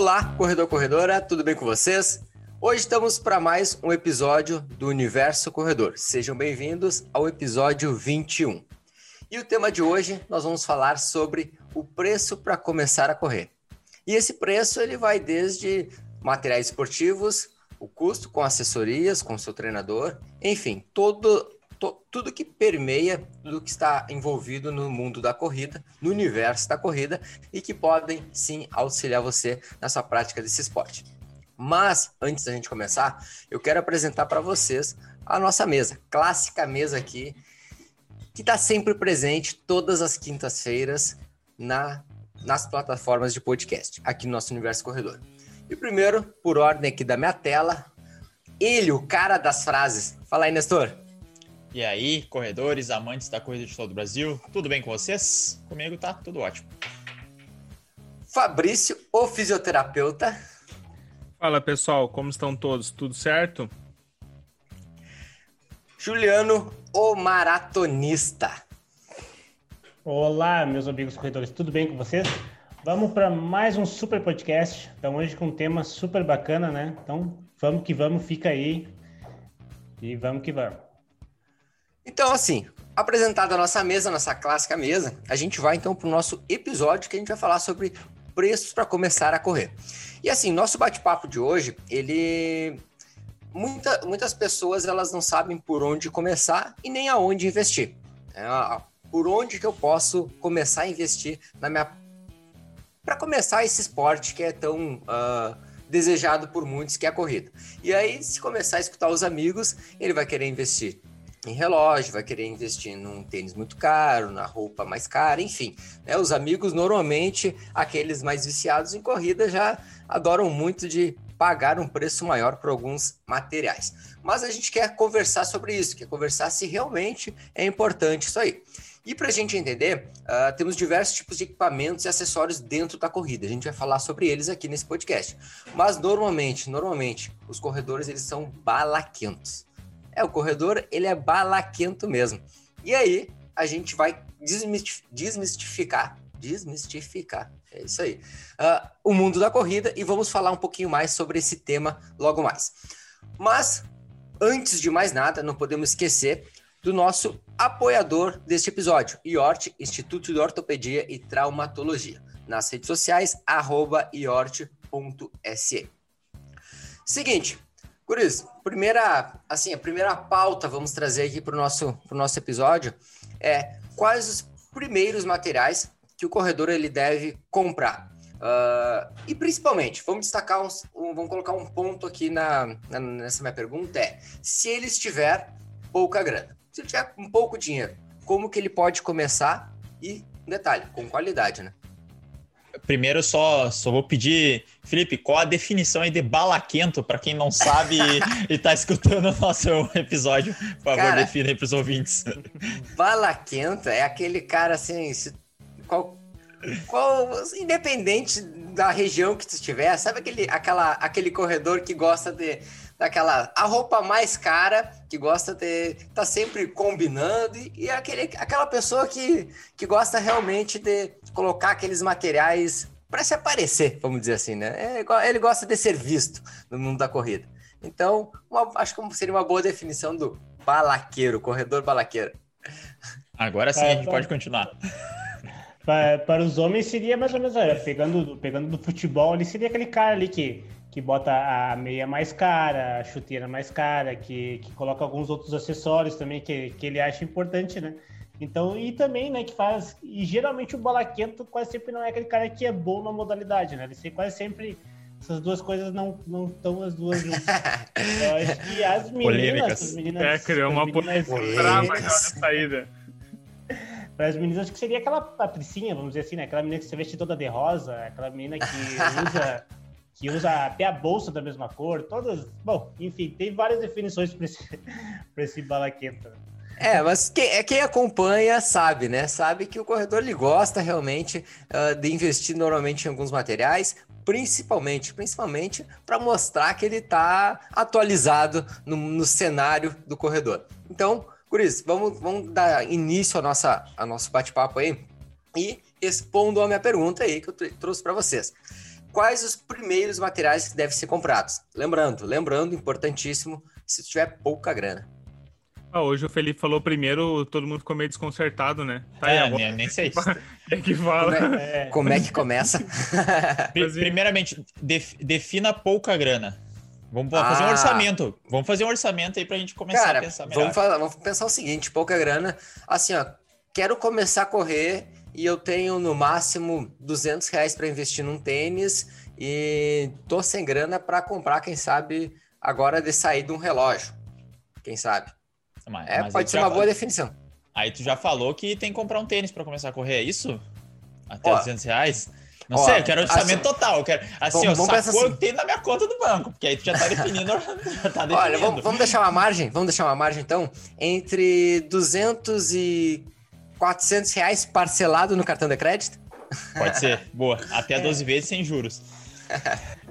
Olá, corredor corredora, tudo bem com vocês? Hoje estamos para mais um episódio do Universo Corredor. Sejam bem-vindos ao episódio 21. E o tema de hoje nós vamos falar sobre o preço para começar a correr. E esse preço ele vai desde materiais esportivos, o custo com assessorias, com seu treinador, enfim, todo to, tudo que permeia, tudo que está envolvido no mundo da corrida, no universo da corrida e que podem sim auxiliar você nessa prática desse esporte. Mas antes da gente começar, eu quero apresentar para vocês a nossa mesa, clássica mesa aqui, que está sempre presente todas as quintas-feiras na, nas plataformas de podcast, aqui no nosso Universo Corredor. E primeiro, por ordem aqui da minha tela, ele, o cara das frases. Fala aí, Nestor. E aí, corredores, amantes da corrida de todo o Brasil, tudo bem com vocês? Comigo tá tudo ótimo. Fabrício, o fisioterapeuta. Fala pessoal, como estão todos? Tudo certo? Juliano, o maratonista. Olá, meus amigos corredores, tudo bem com vocês? Vamos para mais um super podcast. Então, hoje com um tema super bacana, né? Então, vamos que vamos, fica aí e vamos que vamos. Então, assim, apresentada a nossa mesa, nossa clássica mesa, a gente vai então para o nosso episódio que a gente vai falar sobre preços para começar a correr. E assim, nosso bate-papo de hoje, ele Muita, muitas pessoas elas não sabem por onde começar e nem aonde investir. É, por onde que eu posso começar a investir na minha para começar esse esporte que é tão uh, desejado por muitos, que é a corrida. E aí, se começar a escutar os amigos, ele vai querer investir em relógio, vai querer investir num tênis muito caro, na roupa mais cara, enfim. Né? Os amigos, normalmente, aqueles mais viciados em corrida, já adoram muito de pagar um preço maior por alguns materiais. Mas a gente quer conversar sobre isso, quer conversar se realmente é importante isso aí. E para a gente entender, uh, temos diversos tipos de equipamentos e acessórios dentro da corrida. A gente vai falar sobre eles aqui nesse podcast. Mas normalmente, normalmente, os corredores eles são balaquentos. É, o corredor, ele é balaquento mesmo. E aí, a gente vai desmistificar, desmistificar, é isso aí, uh, o mundo da corrida e vamos falar um pouquinho mais sobre esse tema logo mais. Mas, antes de mais nada, não podemos esquecer do nosso apoiador deste episódio, IORT, Instituto de Ortopedia e Traumatologia, nas redes sociais, arroba iort.se. Seguinte, por isso, primeira, assim, a primeira pauta vamos trazer aqui para o nosso, nosso episódio é quais os primeiros materiais que o corredor ele deve comprar. Uh, e principalmente, vamos destacar uns, um, vamos colocar um ponto aqui na, na, nessa minha pergunta é se ele estiver pouca grana, se ele tiver um pouco dinheiro, como que ele pode começar e detalhe, com qualidade, né? Primeiro, só, só vou pedir, Felipe, qual a definição aí de balaquento, para quem não sabe e está escutando o nosso episódio? Por favor, cara, defina aí para os ouvintes. Balaquento é aquele cara assim, qual, qual, independente da região que tu estiver, sabe aquele, aquela, aquele corredor que gosta de daquela a roupa mais cara, que gosta de tá sempre combinando e, e aquele, aquela pessoa que, que gosta realmente de colocar aqueles materiais para se aparecer, vamos dizer assim, né? É, ele gosta de ser visto no mundo da corrida. Então, uma, acho que seria uma boa definição do balaqueiro, corredor balaqueiro. Agora sim, é, a gente pode continuar. Para, para, os homens seria mais ou menos, olha, pegando, pegando do futebol, ele seria aquele cara ali que que bota a meia mais cara, a chuteira mais cara, que, que coloca alguns outros acessórios também que, que ele acha importante, né? Então, e também, né, que faz. E geralmente o balaquento quase sempre não é aquele cara que é bom na modalidade, né? Ele quase sempre. Essas duas coisas não estão as duas juntas. Eu acho que as meninas. As meninas é, criou uma polêmica na saída. Para as meninas, acho que seria aquela patricinha, vamos dizer assim, né? Aquela menina que se veste toda de rosa, aquela menina que usa que usa até a bolsa da mesma cor, todas. Bom, enfim, tem várias definições para esse, esse balaqueta. É, mas quem, é, quem acompanha sabe, né? Sabe que o corredor ele gosta realmente uh, de investir normalmente em alguns materiais, principalmente, principalmente para mostrar que ele está atualizado no, no, cenário do corredor. Então, isso, vamos, vamos dar início ao, nossa, ao nosso bate-papo aí e respondo a minha pergunta aí que eu trouxe para vocês. quais os primeiros materiais que devem ser comprados. Lembrando, lembrando, importantíssimo, se tiver pouca grana. Ah, hoje o Felipe falou primeiro, todo mundo ficou meio desconcertado, né? Tá é, aí, nem, nem sei. É que fala. Como é, como é que começa? Primeiramente, def, defina pouca grana. Vamos fazer ah. um orçamento. Vamos fazer um orçamento aí pra gente começar Cara, a pensar melhor. Vamos, falar, vamos pensar o seguinte, pouca grana. Assim, ó, quero começar a correr e eu tenho no máximo 200 reais para investir num tênis e tô sem grana para comprar, quem sabe, agora de sair de um relógio. Quem sabe? Mas, é, mas pode ser uma boa definição. Aí tu já falou que tem que comprar um tênis para começar a correr, é isso? Até ó, 200 reais? Não ó, sei, eu quero orçamento assim, total. Eu quero, assim, vamos, ó, vamos sacou assim. tem na minha conta do banco, porque aí tu já tá definindo. já tá definindo. Olha, vamos, vamos, deixar uma margem, vamos deixar uma margem então, entre 200 e 400 reais parcelado no cartão de crédito? Pode ser, boa. Até é. 12 vezes sem juros.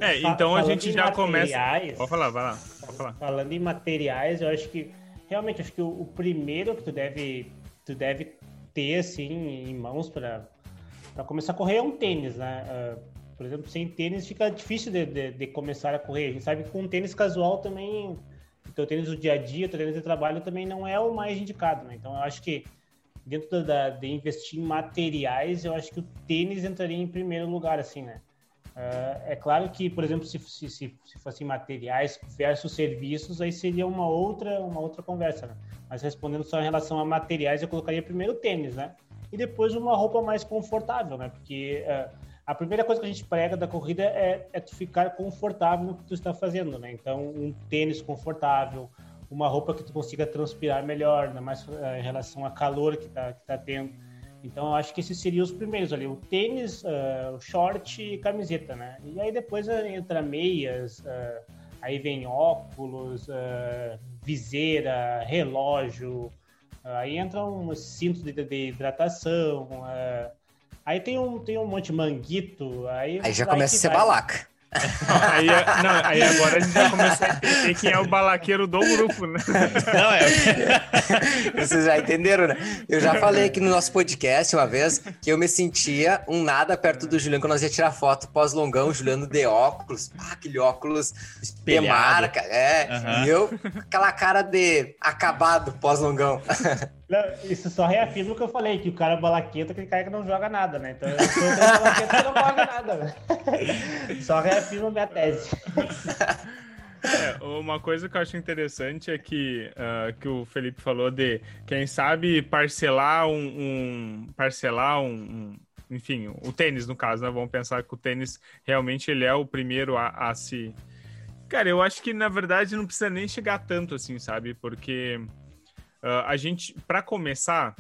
É, então a gente já começa. Pode falar, vai lá. Pode falar. Falando em materiais, eu acho que realmente acho que o, o, primeiro que tu deve, tu deve ter assim em mãos para começar a correr é um tênis, né? Uh, por exemplo, sem tênis fica difícil de, de, de, começar a correr. A gente sabe que com tênis casual também, o teu tênis do dia a dia, tênis de trabalho também não é o mais indicado, né? Então eu acho que dentro da, de investir em materiais, eu acho que o tênis entraria em primeiro lugar, assim, né? Uh, é claro que, por exemplo, se, se, se, se fossem materiais versus serviços, aí seria uma outra, uma outra conversa, né? Mas respondendo só em relação a materiais, eu colocaria primeiro tênis, né? E depois uma roupa mais confortável, né? Porque uh, a primeira coisa que a gente prega da corrida é, é tu ficar confortável no que tu está fazendo, né? Então, um tênis confortável, uma roupa que tu consiga transpirar melhor, né? mais uh, em relação a calor que tá, que tá tendo então, eu acho que esses seriam os primeiros ali: o tênis, uh, o short e camiseta, né? E aí depois uh, entra meias, uh, aí vem óculos, viseira, relógio, aí entra um cinto de, de hidratação. aí tem um, tem um monte de manguito. Aí, aí já começa a ser vai. balaca aí, não, aí agora a gente já começou a entender quem é o balaqueiro do grupo, né? Não, é. Vocês já entenderam, né? Eu já falei aqui no nosso podcast uma vez que eu me sentia um nada perto do Juliano quando nós ia tirar foto pós-longão, Juliano de óculos, ah, aquele óculos de marca, é. Uhum. E eu, aquela cara de acabado pós-longão. Não, isso só reafirma o que eu falei, que o cara balaqueta, aquele cara que não joga nada, né? Então, eu sou balaqueta que não joga nada, né? Só reafirma minha tese. É, uma coisa que eu acho interessante é que, uh, que o Felipe falou de, quem sabe, parcelar um... um parcelar um, um, enfim, o tênis, no caso, né? Vamos pensar que o tênis realmente ele é o primeiro a, a se... Cara, eu acho que, na verdade, não precisa nem chegar tanto assim, sabe? Porque Uh, a gente, para começar,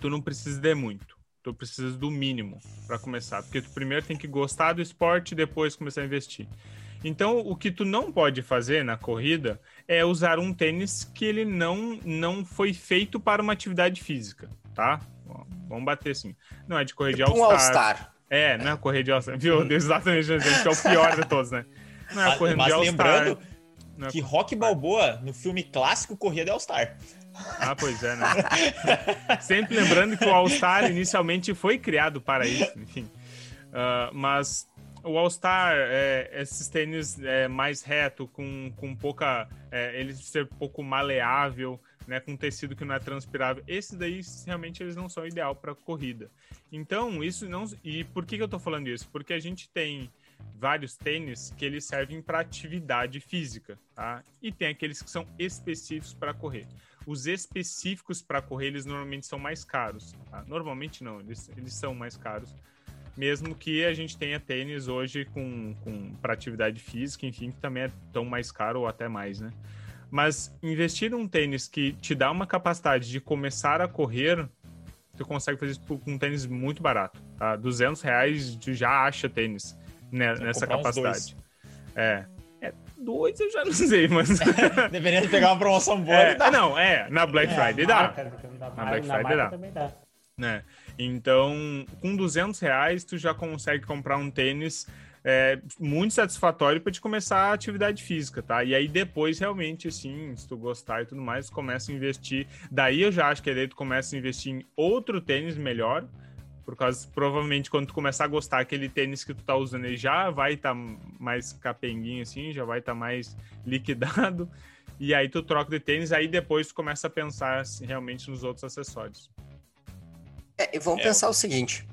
tu não precisa de muito. Tu precisa do mínimo para começar, porque tu primeiro tem que gostar do esporte e depois começar a investir. Então, o que tu não pode fazer na corrida é usar um tênis que ele não não foi feito para uma atividade física, tá? Vamos bater assim. Não é de correr de All-Star. Um All-Star. É, não é correr de All-Star. Viu? Exatamente, que é o pior de todos, né? Não é correr de All-Star. lembrando é que Rock Balboa, no filme clássico, corria de All-Star. Ah, pois é, né? Sempre lembrando que o All-Star inicialmente foi criado para isso, enfim. Uh, mas o All-Star, é, esses tênis é, mais reto, com, com pouca. É, ele ser pouco maleável, né, com tecido que não é transpirável. Esses daí realmente eles não são ideal para corrida. Então, isso não. E por que, que eu estou falando isso? Porque a gente tem vários tênis que eles servem para atividade física, tá? E tem aqueles que são específicos para correr. Os específicos para correr, eles normalmente são mais caros. Tá? Normalmente não, eles, eles são mais caros. Mesmo que a gente tenha tênis hoje com, com para atividade física, enfim, que também é tão mais caro ou até mais, né? Mas investir num tênis que te dá uma capacidade de começar a correr, tu consegue fazer isso com um tênis muito barato, tá? 200 reais tu já acha tênis né, nessa capacidade. É. É, dois eu já não sei, mas. Deveria pegar uma promoção boa. É, não, é, na Black é, Friday dá. na Black Friday dá. dá. Né? Então, com 200 reais, tu já consegue comprar um tênis é, muito satisfatório para te começar a atividade física, tá? E aí depois, realmente, assim, se tu gostar e tudo mais, começa a investir. Daí eu já acho que aí tu começa a investir em outro tênis melhor Por causa, provavelmente, quando tu começar a gostar, aquele tênis que tu tá usando ele já vai estar tá mais capenguinho assim, já vai estar tá mais liquidado. E aí tu troca de tênis, aí depois tu começa a pensar assim, realmente nos outros acessórios. É, e vamos é. pensar o seguinte.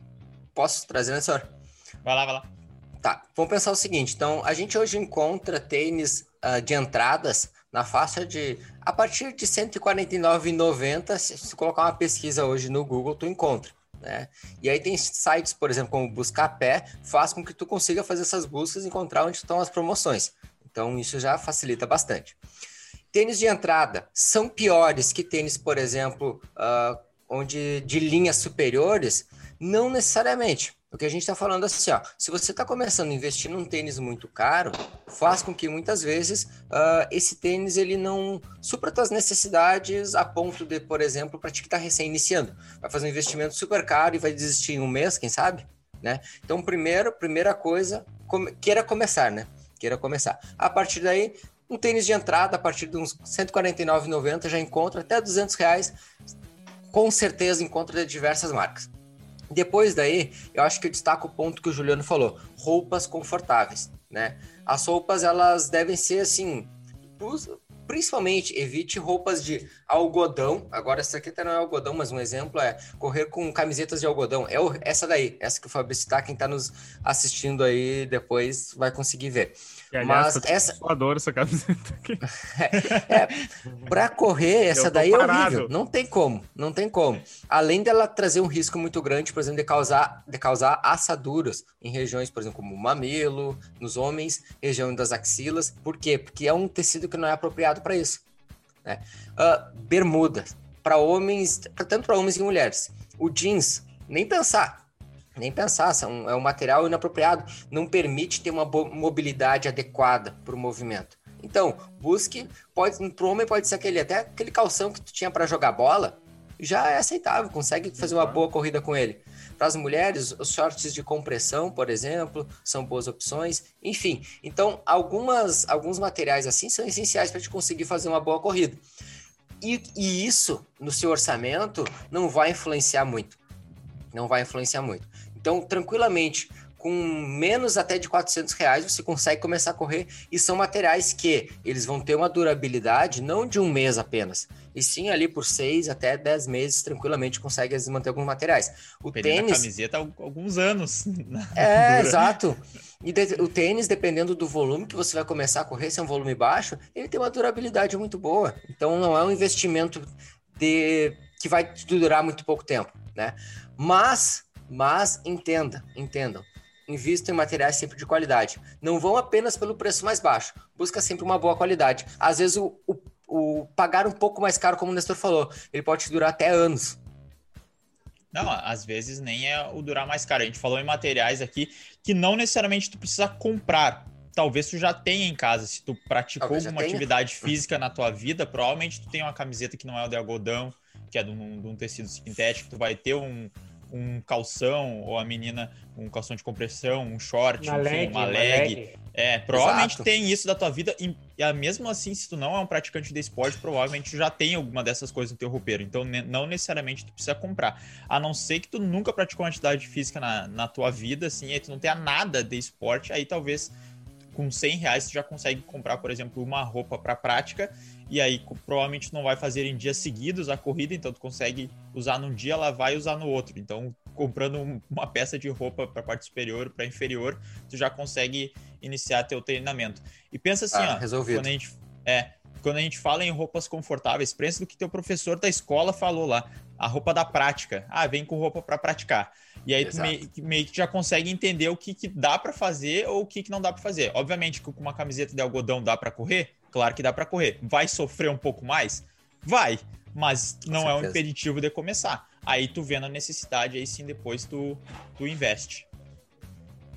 Posso trazer, né, senhor? Vai lá, vai lá. Tá, vamos pensar o seguinte. Então, a gente hoje encontra tênis uh, de entradas na faixa de a partir de 149,90. Se, se colocar uma pesquisa hoje no Google, tu encontra. Né? E aí tem sites, por exemplo, como Buscapé, faz com que tu consiga fazer essas buscas e encontrar onde estão as promoções. Então isso já facilita bastante. Tênis de entrada são piores que tênis, por exemplo, uh, onde de linhas superiores? Não necessariamente. O que a gente está falando assim, ó, se você está começando a investir num tênis muito caro, faz com que muitas vezes uh, esse tênis ele não supra suas necessidades a ponto de, por exemplo, para ti que está recém iniciando, vai fazer um investimento super caro e vai desistir em um mês, quem sabe, né? Então, primeiro, primeira coisa, come, queira começar, né? Queira começar. A partir daí, um tênis de entrada a partir de uns 149,90 já encontra até 200 reais, com certeza encontra de diversas marcas. Depois daí, eu acho que eu destaco o ponto que o Juliano falou: roupas confortáveis, né? As roupas elas devem ser assim, principalmente evite roupas de algodão. Agora essa aqui até não é algodão, mas um exemplo é correr com camisetas de algodão. É essa daí, essa que o Fabrício está, quem está nos assistindo aí depois vai conseguir ver. E, aliás, Mas essa. Eu adoro essa camiseta aqui. é, é, pra correr, essa daí parado. é horrível. Não tem como, não tem como. Além dela trazer um risco muito grande, por exemplo, de causar, de causar assaduras em regiões, por exemplo, como o mamilo, nos homens, região das axilas. Por quê? Porque é um tecido que não é apropriado para isso. Né? Uh, bermuda, para homens, tanto para homens e mulheres. O jeans, nem pensar nem pensar, são, é um material inapropriado, não permite ter uma mobilidade adequada para o movimento. Então, busque, pode, para o homem pode ser aquele, até aquele calção que tu tinha para jogar bola, já é aceitável, consegue fazer uma boa corrida com ele. Para as mulheres, os shorts de compressão, por exemplo, são boas opções. Enfim, então algumas, alguns materiais assim são essenciais para te conseguir fazer uma boa corrida. E, e isso, no seu orçamento, não vai influenciar muito. Não vai influenciar muito. Então, tranquilamente, com menos até de 400 reais, você consegue começar a correr. E são materiais que eles vão ter uma durabilidade não de um mês apenas, e sim ali por seis até dez meses, tranquilamente consegue manter alguns materiais. O tênis. camiseta há alguns anos. É, exato. E de, o tênis, dependendo do volume que você vai começar a correr, se é um volume baixo, ele tem uma durabilidade muito boa. Então, não é um investimento de que vai durar muito pouco tempo, né? Mas mas entenda, entendam. Invista em materiais sempre de qualidade. Não vão apenas pelo preço mais baixo. Busca sempre uma boa qualidade. Às vezes, o, o, o pagar um pouco mais caro, como o Nestor falou, ele pode durar até anos. Não, às vezes nem é o durar mais caro. A gente falou em materiais aqui que não necessariamente tu precisa comprar. Talvez tu já tenha em casa. Se tu praticou alguma atividade física na tua vida, provavelmente tu tem uma camiseta que não é o de algodão, que é de um, de um tecido sintético. Tu vai ter um, um calção, ou a menina um calção de compressão, um short, uma enfim, leg, uma leg. leg. É, provavelmente Exato. tem isso da tua vida. E, e mesmo assim, se tu não é um praticante de esporte, provavelmente já tem alguma dessas coisas no teu roupeiro. Então, ne, não necessariamente tu precisa comprar. A não ser que tu nunca praticou uma atividade física na, na tua vida, assim, e tu não tenha nada de esporte, aí talvez com 100 reais tu já consegue comprar, por exemplo, uma roupa para prática e aí provavelmente não vai fazer em dias seguidos a corrida, então tu consegue usar num dia, lavar e usar no outro. Então, comprando uma peça de roupa para parte superior, para inferior, tu já consegue iniciar teu treinamento. E pensa assim, ah, ó, resolvido. quando a gente é, quando a gente fala em roupas confortáveis, pensa do que teu professor da escola falou lá, a roupa da prática. Ah, vem com roupa para praticar. E aí Exato. tu meio, meio, que já consegue entender o que, que dá para fazer ou o que, que não dá para fazer. Obviamente que com uma camiseta de algodão dá para correr, Claro que dá para correr. Vai sofrer um pouco mais? Vai, mas não é um impeditivo de começar. Aí tu vendo a necessidade, aí sim depois tu, tu investe.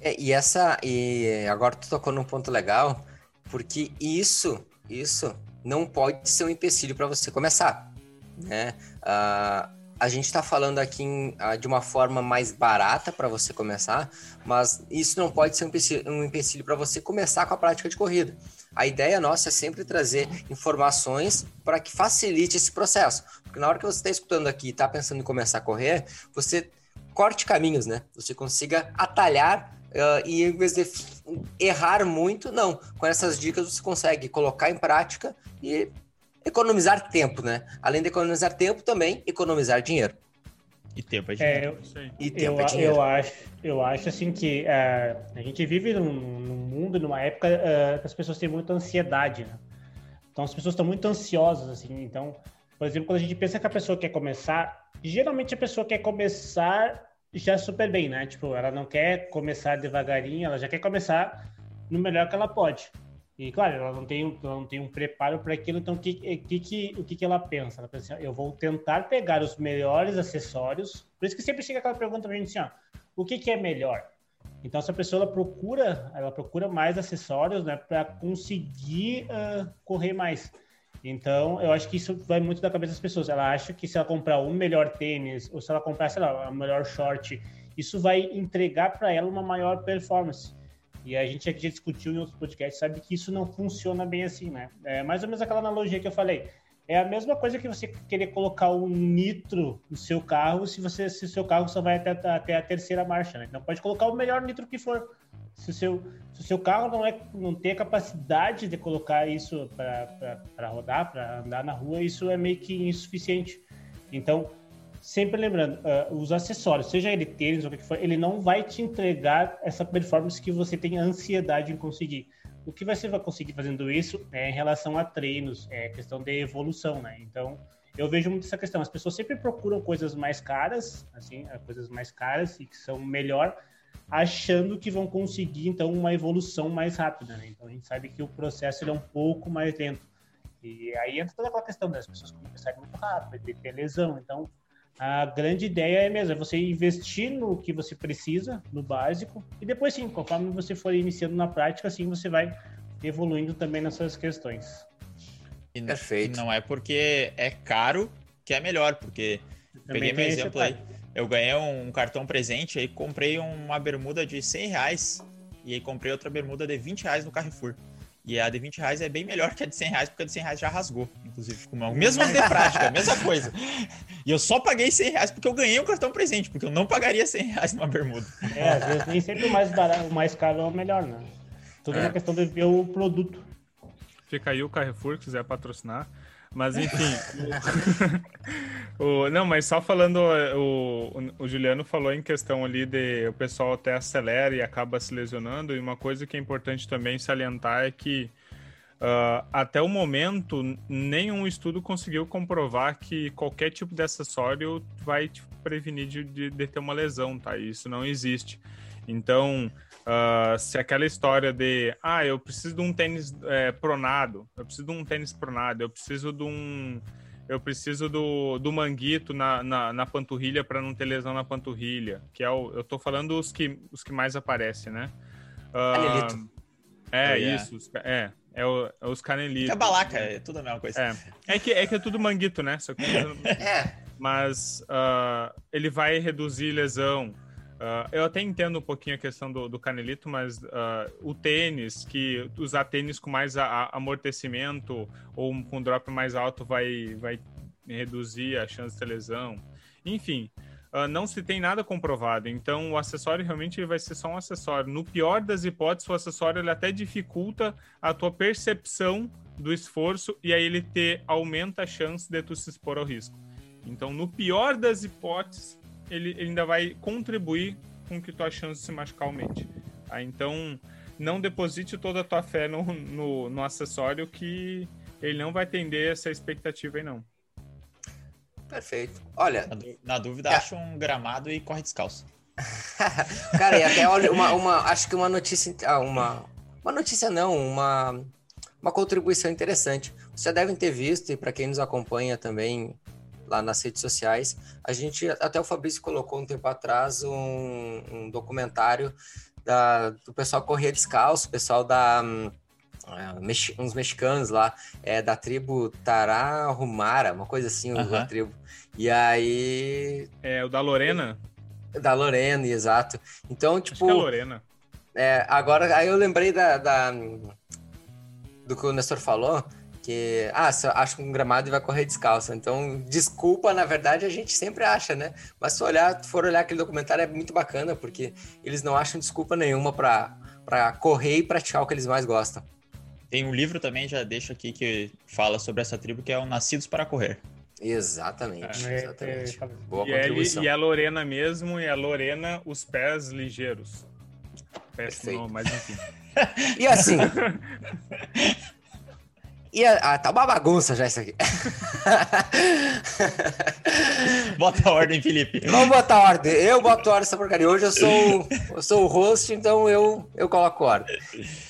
É, e essa e agora tu tocou num ponto legal, porque isso, isso não pode ser um empecilho para você começar, né? Uh, a gente está falando aqui em, uh, de uma forma mais barata para você começar, mas isso não pode ser um empecilho, um empecilho para você começar com a prática de corrida. A ideia nossa é sempre trazer informações para que facilite esse processo. Porque na hora que você está escutando aqui e está pensando em começar a correr, você corte caminhos, né? Você consiga atalhar uh, e em vez de errar muito, não. Com essas dicas você consegue colocar em prática e economizar tempo, né? Além de economizar tempo, também economizar dinheiro. E tempo é dinheiro. É, eu, e tempo eu, é dinheiro. Eu acho, eu acho assim que uh, a gente vive num, num mundo, numa época uh, que as pessoas têm muita ansiedade, né? Então as pessoas estão muito ansiosas, assim. Então, por exemplo, quando a gente pensa que a pessoa quer começar, geralmente a pessoa quer começar já super bem, né? Tipo, ela não quer começar devagarinho, ela já quer começar no melhor que ela pode. E claro, ela não tem, ela não tem um preparo para aquilo, então que, que, que, o que, que ela pensa? Ela pensa assim, eu vou tentar pegar os melhores acessórios. Por isso que sempre chega aquela pergunta pra gente assim, ó, o que, que é melhor? Então, essa pessoa ela procura, ela procura mais acessórios, né, para conseguir uh, correr mais. Então, eu acho que isso vai muito da cabeça das pessoas. Ela acha que se ela comprar um melhor tênis, ou se ela comprar, sei lá, o melhor short, isso vai entregar para ela uma maior performance. E a gente aqui já discutiu em outros podcasts, sabe que isso não funciona bem assim, né? É mais ou menos aquela analogia que eu falei. É a mesma coisa que você querer colocar um nitro no seu carro se você se seu carro só vai até, até a terceira marcha, né? Então pode colocar o melhor nitro que for. Se o seu, se o seu carro não, é, não tem a capacidade de colocar isso para rodar, para andar na rua, isso é meio que insuficiente. Então, sempre lembrando, uh, os acessórios, seja ele tênis ou o que for, ele não vai te entregar essa performance que você tem ansiedade em conseguir. O que você vai conseguir fazendo isso é em relação a treinos, é questão de evolução, né? Então, eu vejo muito essa questão. As pessoas sempre procuram coisas mais caras, assim, é, coisas mais caras e que são melhor, achando que vão conseguir, então, uma evolução mais rápida, né? Então, a gente sabe que o processo é um pouco mais lento. E aí entra toda aquela questão das pessoas começarem muito rápido, ter lesão. Então, a grande ideia é mesmo, é você investir no que você precisa, no básico, e depois sim, conforme você for iniciando na prática, assim você vai evoluindo também nessas questões. E, Perfeito. não é porque é caro que é melhor, porque peguei meu exemplo aí, eu ganhei um cartão presente, aí comprei uma bermuda de 100 reais, e aí comprei outra bermuda de 20 reais no Carrefour. E a de 20 reais é bem melhor que a de 100 reais, porque a de 100 reais já rasgou, inclusive. Com uma mesma de prática, mesma coisa. E eu só paguei 100 reais porque eu ganhei um cartão presente, porque eu não pagaria 100 reais numa bermuda. É, às vezes nem sempre o mais, barato, o mais caro é o melhor, né? Tudo é uma questão de ver o produto. Fica aí o Carrefour, que quiser patrocinar. Mas enfim. o, não, mas só falando, o, o, Juliano falou em questão ali de o pessoal até acelera e acaba se lesionando. E uma coisa que é importante também salientar é que uh, até o momento nenhum estudo conseguiu comprovar que qualquer tipo de acessório vai te prevenir de, de, de ter uma lesão, tá? Isso não existe. Então, Uh, se aquela história de, ah, eu preciso de um tênis é, pronado, eu preciso de um tênis pronado, eu preciso de um. Eu preciso do, do manguito na, na, na panturrilha para não ter lesão na panturrilha. Que é o. Eu tô falando os que, os que mais aparecem, né? Uh, é, isso. É, é, o, é os canelitos. É balaca, é tudo a mesma coisa. É, é, que, é que é tudo manguito, né? Que... é. Mas uh, ele vai reduzir lesão. Uh, eu até entendo um pouquinho a questão do, do canelito, mas uh, o tênis, que usar tênis com mais a, a amortecimento ou com drop mais alto vai, vai reduzir a chance de lesão. Enfim, uh, não se tem nada comprovado. Então, o acessório realmente vai ser só um acessório. No pior das hipóteses, o acessório ele até dificulta a tua percepção do esforço e aí ele te aumenta a chance de tu se expor ao risco. Então, no pior das hipóteses, ele, ele ainda vai contribuir com que tua chance de se machucar aumente. Tá? Então, não deposite toda a tua fé no, no, no acessório que ele não vai atender essa expectativa aí, não. Perfeito. Olha. Na, dúvida, é. acha um gramado e corre descalço. Cara, e até olha, uma, uma, acho que uma notícia. Ah, uma, uma notícia não, uma, uma contribuição interessante. Vocês devem ter visto, e para quem nos acompanha também lá nas redes sociais. A gente, até o Fabrício colocou um tempo atrás um, um documentário da, do pessoal correr descalço, pessoal da. Uh, uns mexicanos lá, é, da tribo Tarahumara, uma coisa assim, uhum. a tribo. E aí. É, o da Lorena? Da Lorena, exato. Então, tipo. Acho que é Lorena. É, agora, aí eu lembrei da, da, do que o Nestor falou, que ah, acha um gramado e vai correr descalço. Então, desculpa, na verdade, a gente sempre acha, né? Mas se olhar, for olhar aquele documentário é muito bacana, porque eles não acham desculpa nenhuma para correr e praticar o que eles mais gostam. Tem um livro também, já deixo aqui, que fala sobre essa tribo, que é o Nascidos para Correr. Exatamente, é, exatamente. É, Boa e contribuição. Ele, e a Lorena mesmo, e a Lorena, os pés ligeiros. Péssimo mas enfim. e assim... E a, ah, tá uma bagunça já isso aqui. Bota a ordem, Felipe. Vamos botar ordem. Eu boto ordem essa porcaria. Hoje eu sou, eu sou o host, então eu, eu coloco ordem.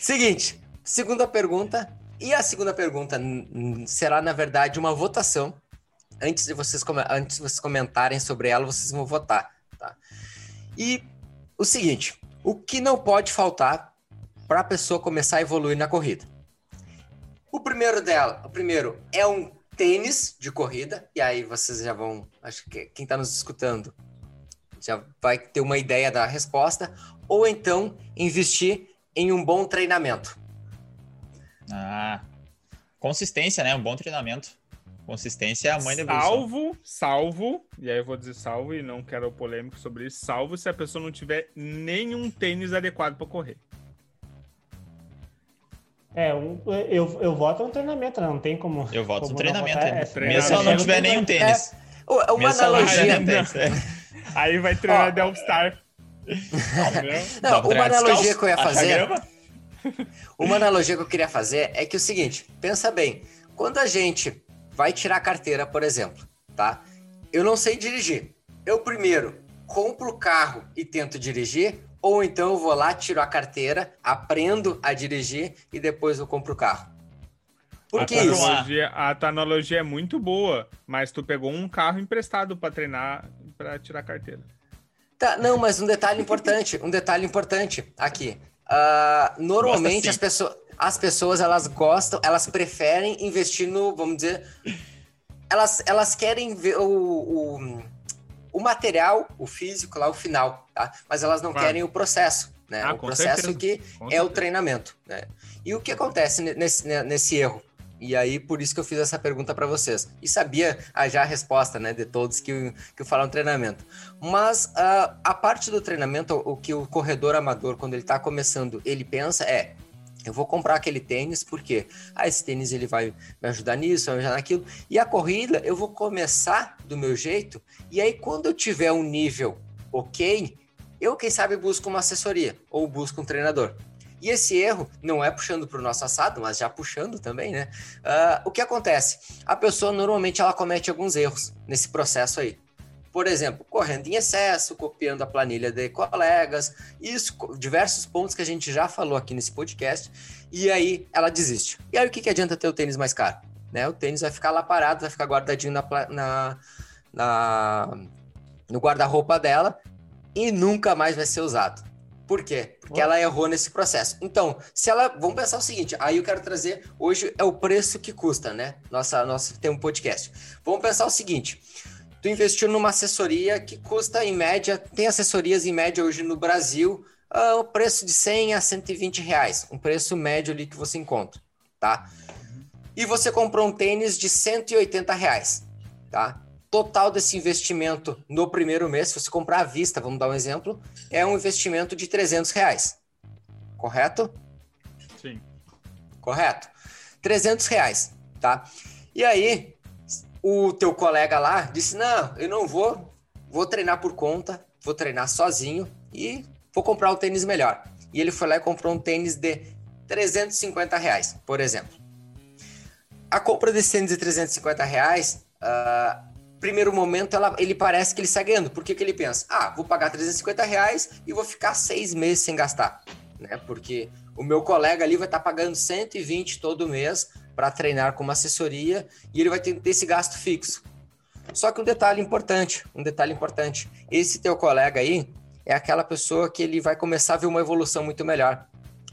Seguinte, segunda pergunta. E a segunda pergunta será, na verdade, uma votação. Antes de vocês, antes de vocês comentarem sobre ela, vocês vão votar. Tá? E o seguinte: o que não pode faltar para a pessoa começar a evoluir na corrida? O primeiro dela, o primeiro é um tênis de corrida, e aí vocês já vão, acho que quem está nos escutando já vai ter uma ideia da resposta, ou então investir em um bom treinamento. Ah, consistência, né? Um bom treinamento. Consistência é a mãe da evolução. Salvo, salvo, e aí eu vou dizer salvo e não quero polêmico sobre isso, salvo se a pessoa não tiver nenhum tênis adequado para correr. É, um, eu, eu voto no treinamento, não tem como. Eu voto no treinamento. É, Mesmo se ela não tiver nenhum tênis. É, uma analogia. Aí vai treinar oh. Delta Star. Não, uma analogia que eu ia fazer. Uma analogia que eu queria fazer é que é o seguinte: pensa bem, quando a gente vai tirar a carteira, por exemplo, tá? Eu não sei dirigir. Eu primeiro compro o carro e tento dirigir, ou então eu vou lá, tiro a carteira, aprendo a dirigir e depois eu compro o carro. Por que a isso? A tua analogia é muito boa, mas tu pegou um carro emprestado para treinar, para tirar a carteira. Tá, não, mas um detalhe importante, um detalhe importante aqui. Uh, normalmente as pessoas, as pessoas elas gostam, elas preferem investir no, vamos dizer, elas, elas querem ver o, o o material, o físico lá, o final, tá? Mas elas não claro. querem o processo, né? Ah, o processo certeza. que com é certeza. o treinamento, né? E o que acontece nesse, nesse erro? E aí, por isso que eu fiz essa pergunta para vocês. E sabia ah, já a resposta, né, de todos que, que falam treinamento. Mas uh, a parte do treinamento, o que o corredor amador, quando ele está começando, ele pensa é: eu vou comprar aquele tênis porque ah, esse tênis ele vai me ajudar nisso, vai me ajudar naquilo. E a corrida eu vou começar do meu jeito. E aí, quando eu tiver um nível ok, eu, quem sabe, busco uma assessoria ou busco um treinador. E esse erro não é puxando para o nosso assado, mas já puxando também, né? Uh, o que acontece? A pessoa normalmente ela comete alguns erros nesse processo aí por exemplo, correndo em excesso, copiando a planilha de colegas, isso, diversos pontos que a gente já falou aqui nesse podcast, e aí ela desiste. E aí o que, que adianta ter o tênis mais caro? Né? O tênis vai ficar lá parado, vai ficar guardadinho na, na, na no guarda-roupa dela e nunca mais vai ser usado. Por quê? Porque ela errou nesse processo. Então, se ela. Vamos pensar o seguinte: aí eu quero trazer. Hoje é o preço que custa, né? Nossa, nossa, tem um podcast. Vamos pensar o seguinte: tu investiu numa assessoria que custa em média, tem assessorias em média hoje no Brasil, uh, o preço de 100 a 120 reais, um preço médio ali que você encontra, tá? E você comprou um tênis de 180 reais, tá? Total desse investimento no primeiro mês, se você comprar à vista, vamos dar um exemplo, é um investimento de 300 reais, correto? Sim. Correto. 300 reais, tá? E aí, o teu colega lá disse: Não, eu não vou, vou treinar por conta, vou treinar sozinho e vou comprar um tênis melhor. E ele foi lá e comprou um tênis de 350 reais, por exemplo. A compra desse tênis de 350 reais, uh, primeiro momento, ela, ele parece que ele está ganhando. Por que, que ele pensa? Ah, vou pagar 350 reais e vou ficar seis meses sem gastar. Né? Porque o meu colega ali vai estar tá pagando 120 todo mês para treinar com uma assessoria e ele vai ter, ter esse gasto fixo. Só que um detalhe importante, um detalhe importante, esse teu colega aí é aquela pessoa que ele vai começar a ver uma evolução muito melhor,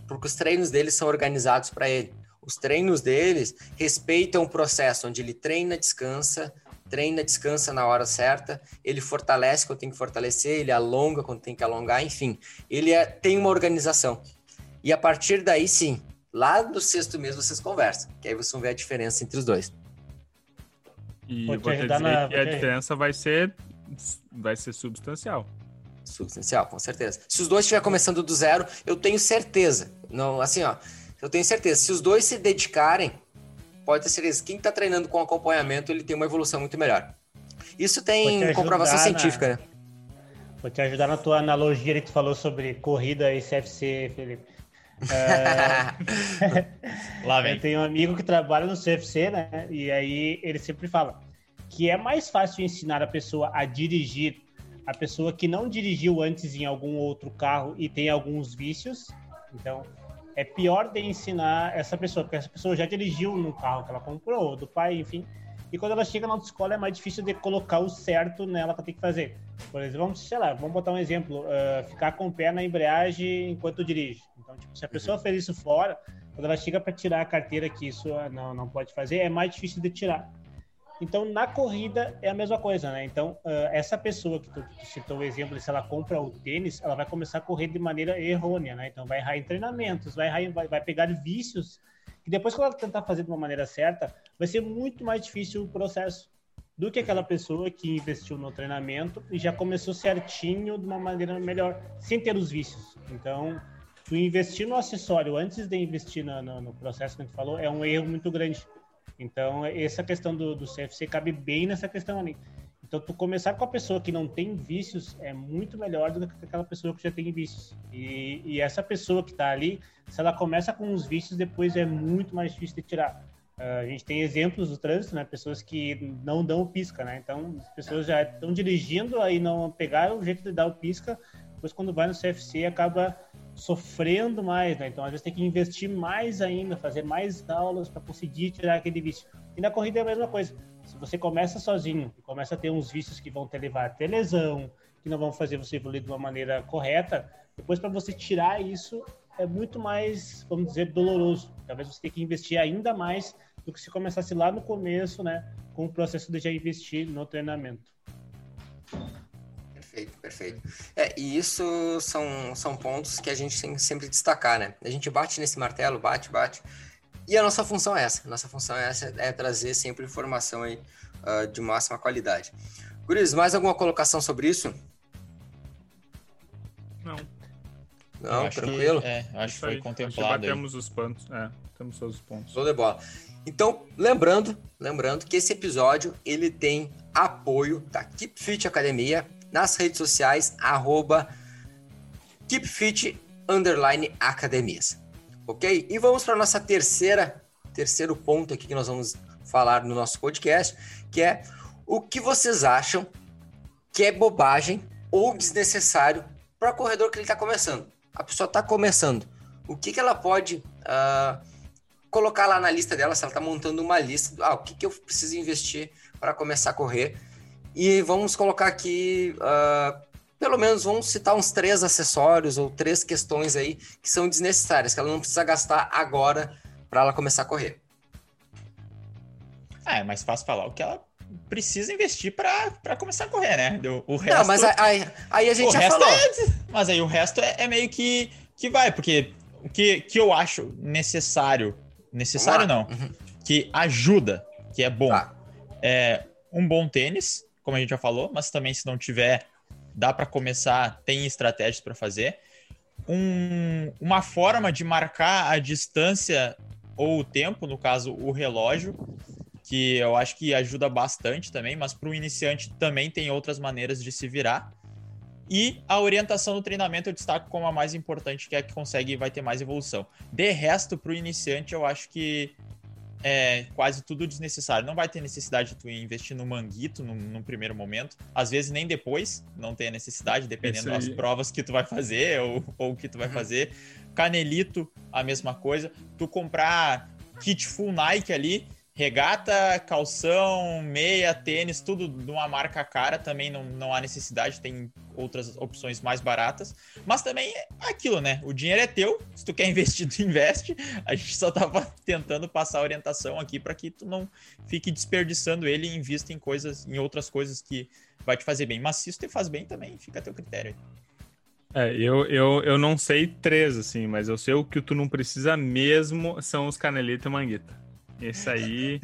porque os treinos deles são organizados para ele. Os treinos deles respeitam o processo onde ele treina, descansa, treina, descansa na hora certa, ele fortalece quando tem que fortalecer, ele alonga quando tem que alongar, enfim, ele é, tem uma organização. E a partir daí, sim, Lá no sexto mês vocês conversam, que aí vocês vão ver a diferença entre os dois. E vou, vou te dizer na... que a diferença vai ser, vai ser substancial. Substancial, com certeza. Se os dois estiverem começando do zero, eu tenho certeza. Não, assim, ó, eu tenho certeza. Se os dois se dedicarem, pode ter certeza. Quem está treinando com acompanhamento, ele tem uma evolução muito melhor. Isso tem comprovação na... científica, né? Vou te ajudar na tua analogia que tu falou sobre corrida e CFC, Felipe. É... Lá vem. Eu tenho um amigo que trabalha no CFC, né? E aí ele sempre fala que é mais fácil ensinar a pessoa a dirigir, a pessoa que não dirigiu antes em algum outro carro e tem alguns vícios. Então, é pior de ensinar essa pessoa, porque essa pessoa já dirigiu no carro que ela comprou, do pai, enfim. E quando ela chega na autoescola é mais difícil de colocar o certo nela que tem que fazer. Por exemplo, vamos, sei lá, vamos botar um exemplo, uh, ficar com o pé na embreagem enquanto dirige. Então, tipo, se a pessoa uhum. fez isso fora, quando ela chega para tirar a carteira que isso ah, não, não pode fazer, é mais difícil de tirar. Então, na corrida é a mesma coisa, né? Então, uh, essa pessoa que tu, tu, citou o exemplo, se ela compra o tênis, ela vai começar a correr de maneira errônea, né? Então, vai errar em treinamentos, vai, errar, vai, vai pegar vícios, que depois, quando ela tentar fazer de uma maneira certa, vai ser muito mais difícil o processo do que aquela pessoa que investiu no treinamento e já começou certinho de uma maneira melhor, sem ter os vícios. Então, tu investir no acessório antes de investir no, no, no processo que a gente falou é um erro muito grande então, essa questão do, do CFC cabe bem nessa questão ali. Então, tu começar com a pessoa que não tem vícios é muito melhor do que aquela pessoa que já tem vícios. E, e essa pessoa que está ali, se ela começa com os vícios, depois é muito mais difícil de tirar. Uh, a gente tem exemplos do trânsito, né? Pessoas que não dão pisca, né? Então, as pessoas já estão dirigindo, aí não pegaram o jeito de dar o pisca, depois quando vai no CFC acaba sofrendo mais, né? Então, às vezes tem que investir mais ainda, fazer mais aulas para conseguir tirar aquele vício. E na corrida é a mesma coisa. Se você começa sozinho e começa a ter uns vícios que vão te levar a ter lesão, que não vão fazer você evoluir de uma maneira correta, depois para você tirar isso é muito mais, vamos dizer, doloroso. Talvez você tenha que investir ainda mais do que se começasse lá no começo, né, com o processo de já investir no treinamento. Perfeito, perfeito. É, e isso são, são pontos que a gente tem que sempre destacar, né? A gente bate nesse martelo, bate, bate. E a nossa função é essa. Nossa função é essa, é trazer sempre informação aí, uh, de máxima qualidade. Guris, mais alguma colocação sobre isso? Não. Não, acho tranquilo? Que, é, acho que foi aí, contemplado. Temos os pontos, é, temos todos os pontos. Show de bola. Então, lembrando, lembrando que esse episódio ele tem apoio da Keep Fit Academia, nas redes sociais, arroba underline academias. Ok? E vamos para a nossa terceira, terceiro ponto aqui que nós vamos falar no nosso podcast, que é o que vocês acham que é bobagem ou desnecessário para o corredor que ele está começando. A pessoa está começando. O que, que ela pode uh, colocar lá na lista dela, se ela está montando uma lista, ah, o que, que eu preciso investir para começar a correr e vamos colocar aqui, uh, pelo menos vamos citar uns três acessórios ou três questões aí que são desnecessárias, que ela não precisa gastar agora para ela começar a correr. Ah, é mais fácil falar o que ela precisa investir para começar a correr, né? O, resto. Não, mas aí, aí a gente já falou. É, mas aí o resto é, é, meio que, que vai, porque o que, que eu acho necessário, necessário não, uhum. que ajuda, que é bom, tá. é um bom tênis, como a gente já falou, mas também se não tiver, dá para começar, tem estratégias para fazer. Um, uma forma de marcar a distância ou o tempo, no caso o relógio, que eu acho que ajuda bastante também, mas para o iniciante também tem outras maneiras de se virar. E a orientação no treinamento eu destaco como a mais importante, que é a que consegue vai ter mais evolução. De resto, para o iniciante, eu acho que é quase tudo desnecessário. Não vai ter necessidade de tu investir no manguito num, num primeiro momento. Às vezes nem depois não tem a necessidade, dependendo das provas que tu vai fazer ou, ou que tu vai uhum. fazer. Canelito, a mesma coisa. Tu comprar kit full Nike ali, regata, calção, meia, tênis, tudo de uma marca cara, também não, não há necessidade, tem outras opções mais baratas. Mas também é aquilo, né? O dinheiro é teu, se tu quer investir, tu investe. A gente só tava tentando passar orientação aqui para que tu não fique desperdiçando ele e invista em coisas, em outras coisas que vai te fazer bem. Mas se isso te faz bem também, fica a teu critério. É, eu, eu, eu não sei três, assim, mas eu sei o que tu não precisa mesmo são os canelita e manguita. Esse aí.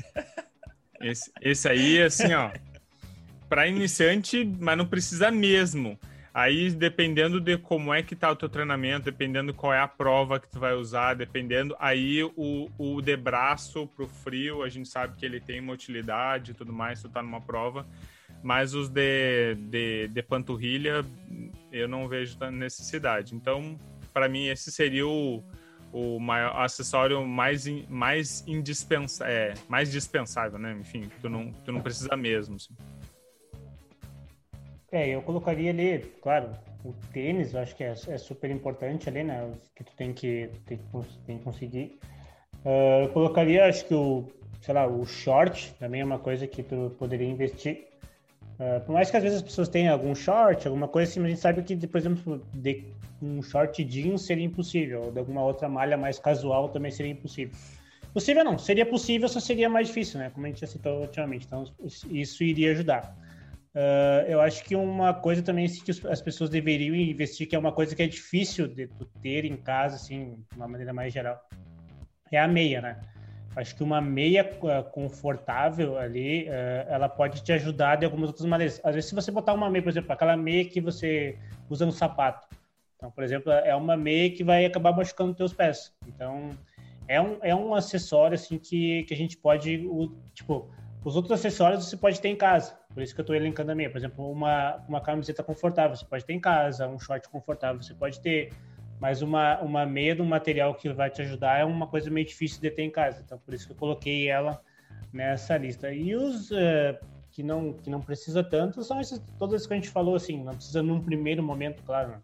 esse, esse aí, assim, ó. Pra iniciante, mas não precisa mesmo. Aí, dependendo de como é que tá o teu treinamento, dependendo qual é a prova que tu vai usar, dependendo, aí o, o de braço pro frio, a gente sabe que ele tem uma utilidade e tudo mais, tu tá numa prova, mas os de, de, de panturrilha, eu não vejo necessidade. Então, para mim, esse seria o, o maior acessório mais, mais indispensável, é, mais dispensável, né? Enfim, tu não, tu não precisa mesmo. Assim. É, eu colocaria ali, claro, o tênis, eu acho que é, é super importante ali, né? Que tu tem que, tem, tem que conseguir. Uh, eu colocaria, acho que o, sei lá, o short também é uma coisa que tu poderia investir. Uh, por mais que às vezes as pessoas tenham algum short, alguma coisa assim, mas a gente sabe que, por exemplo, de um short jeans seria impossível, de alguma outra malha mais casual também seria impossível. Possível não, seria possível, só seria mais difícil, né? Como a gente já citou ultimamente. Então, isso iria ajudar. Uh, eu acho que uma coisa também que as pessoas deveriam investir, que é uma coisa que é difícil de ter em casa, assim, de uma maneira mais geral, é a meia, né? Acho que uma meia uh, confortável ali, uh, ela pode te ajudar de algumas outras maneiras. Às vezes, se você botar uma meia, por exemplo, aquela meia que você usa no sapato. Então, por exemplo, é uma meia que vai acabar machucando teus pés. Então, é um, é um acessório, assim, que, que a gente pode, o, tipo, os outros acessórios você pode ter em casa. Por isso que eu estou elencando a minha. Por exemplo, uma, uma camiseta confortável você pode ter em casa, um short confortável você pode ter. Mas uma, uma meia de um material que vai te ajudar é uma coisa meio difícil de ter em casa. Então, por isso que eu coloquei ela nessa lista. E os uh, que, não, que não precisa tanto são esses, esses que a gente falou, assim, não precisa num primeiro momento, claro.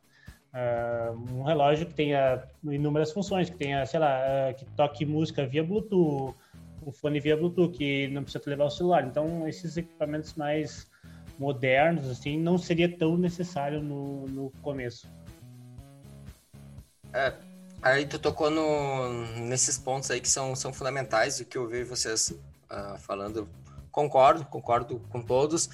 Uh, um relógio que tenha inúmeras funções, que tenha, sei lá, uh, que toque música via Bluetooth, um fone via Bluetooth, que não precisa levar o celular. Então, esses equipamentos mais modernos, assim, não seria tão necessário no, no começo. É, aí tu tocou no, nesses pontos aí que são, são fundamentais e que eu vi vocês uh, falando. Concordo, concordo com todos.